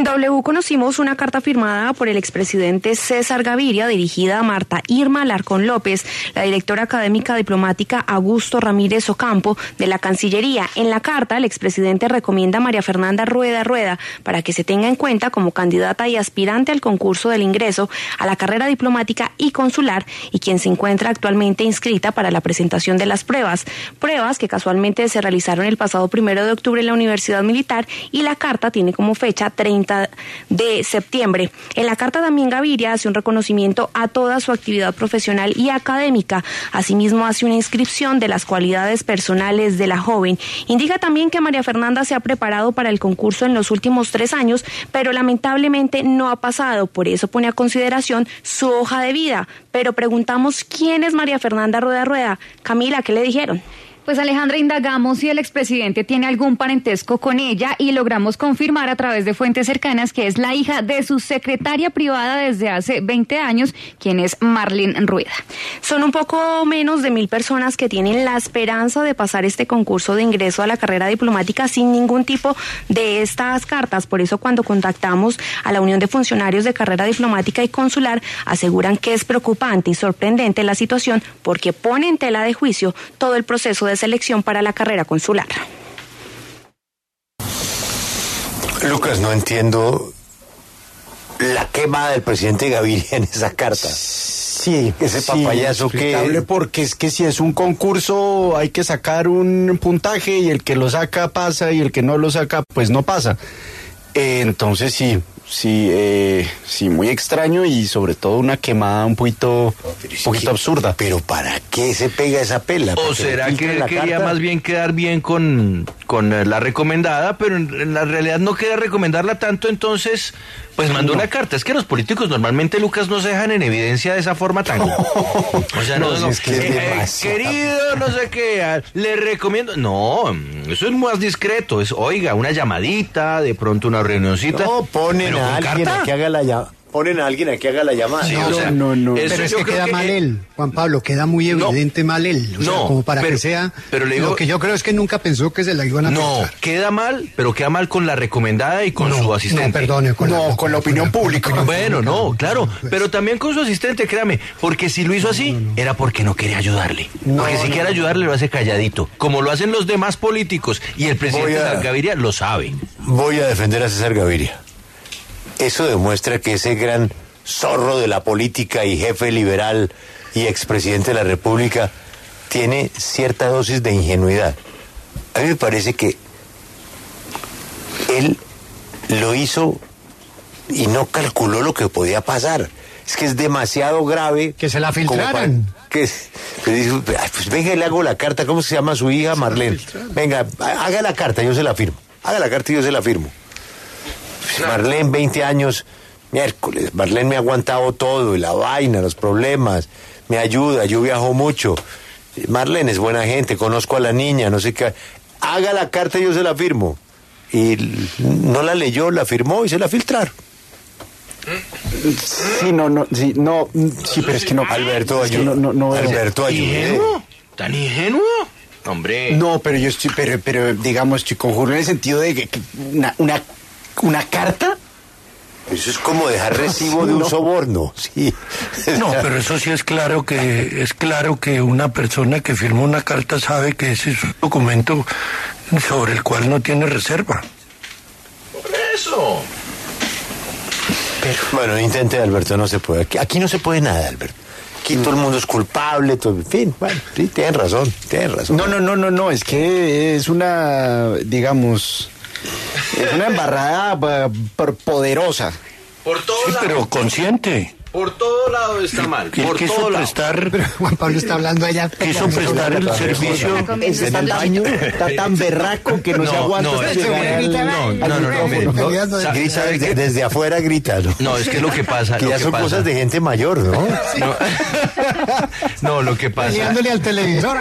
En W conocimos una carta firmada por el expresidente César Gaviria dirigida a Marta Irma Larcón López, la directora académica diplomática Augusto Ramírez Ocampo de la Cancillería. En la carta, el expresidente recomienda a María Fernanda Rueda Rueda para que se tenga en cuenta como candidata y aspirante al concurso del ingreso a la carrera diplomática y consular y quien se encuentra actualmente inscrita para la presentación de las pruebas. Pruebas que casualmente se realizaron el pasado primero de octubre en la Universidad Militar y la carta tiene como fecha 30 de septiembre. En la carta también Gaviria hace un reconocimiento a toda su actividad profesional y académica. Asimismo hace una inscripción de las cualidades personales de la joven. Indica también que María Fernanda se ha preparado para el concurso en los últimos tres años, pero lamentablemente no ha pasado. Por eso pone a consideración su hoja de vida. Pero preguntamos quién es María Fernanda Rueda Rueda. Camila, ¿qué le dijeron? Pues Alejandra, indagamos si el expresidente tiene algún parentesco con ella y logramos confirmar a través de fuentes cercanas que es la hija de su secretaria privada desde hace 20 años, quien es Marlene Rueda. Son un poco menos de mil personas que tienen la esperanza de pasar este concurso de ingreso a la carrera diplomática sin ningún tipo de estas cartas. Por eso cuando contactamos a la Unión de Funcionarios de Carrera Diplomática y Consular, aseguran que es preocupante y sorprendente la situación porque pone en tela de juicio todo el proceso de selección para la carrera consular. Lucas, no entiendo la quema del presidente Gaviria en esa carta. Sí, ese papayazo que porque es que si es un concurso hay que sacar un puntaje y el que lo saca pasa y el que no lo saca pues no pasa. Eh, entonces sí, sí, eh, sí, muy extraño y sobre todo una quemada un poquito, un poquito absurda. Pero ¿para qué se pega esa pela? ¿O será que quería más bien quedar bien con, con eh, la recomendada, pero en, la realidad no quería recomendarla tanto, entonces pues mandó una carta. Es que los políticos normalmente, Lucas, no se dejan en evidencia de esa forma tan... o sea, no, no, es que eh, querido, no sé qué, le recomiendo... No, eso es más discreto, es, oiga, una llamadita, de pronto una reunioncita. No, ponen a alguien a que haga la llamada ponen a alguien a que haga la llamada. no, no, no, Pero es que queda mal él, Juan Pablo, queda muy evidente mal él. O sea, como para que sea. Pero le digo, lo que yo creo es que nunca pensó que se la iban a No, queda mal, pero queda mal con la recomendada y con su asistente. No, perdone, con, la, con la opinión pública. Bueno, no, claro, pero también con su asistente, créame, porque si lo hizo así, era porque no quería ayudarle. porque si quiere ayudarle, lo hace calladito, como lo hacen los demás políticos, y el presidente Gaviria lo sabe. Voy a defender a César Gaviria. Eso demuestra que ese gran zorro de la política y jefe liberal y expresidente de la República tiene cierta dosis de ingenuidad. A mí me parece que él lo hizo y no calculó lo que podía pasar. Es que es demasiado grave. Que se la filtraran. Que, pues, pues venga, le hago la carta. ¿Cómo se llama su hija? Marlene. Venga, haga la carta, yo se la firmo. Haga la carta y yo se la firmo. Marlene, 20 años, miércoles, Marlene me ha aguantado todo, y la vaina, los problemas, me ayuda, yo viajo mucho. Marlene es buena gente, conozco a la niña, no sé qué. Haga la carta y yo se la firmo. Y no la leyó, la firmó y se la filtraron. Sí, no, no, sí, no, sí, pero es que no. Alberto, ayuda. No, no, Alberto, ¿Ingenuo? ¿Tan ingenuo? Hombre. No, pero yo estoy, pero, pero digamos, estoy conjuro en el sentido de que una, una una carta. Eso es como dejar recibo de un soborno, sí. No, pero eso sí es claro que es claro que una persona que firmó una carta sabe que ese es un documento sobre el cual no tiene reserva. Por eso. Bueno, intente, Alberto, no se puede. Aquí, no se puede nada, Alberto. Aquí todo el mundo es culpable, todo, en fin, bueno, sí, tienen razón, tienen razón. No, no, no, no, no, es que es una, digamos, es una embarrada poderosa. Por todo sí, pero consciente. Por todo lado está mal. Por quiso todo prestar. Pero Juan Pablo está hablando allá. Quiso prestar el servicio. En el baño está tan berraco que no, se aguanta. No, no, no, no, Grita desde, afuera, grita. No, es que lo que pasa. Que ya son cosas de gente mayor, ¿no? No, lo que pasa. al televisor.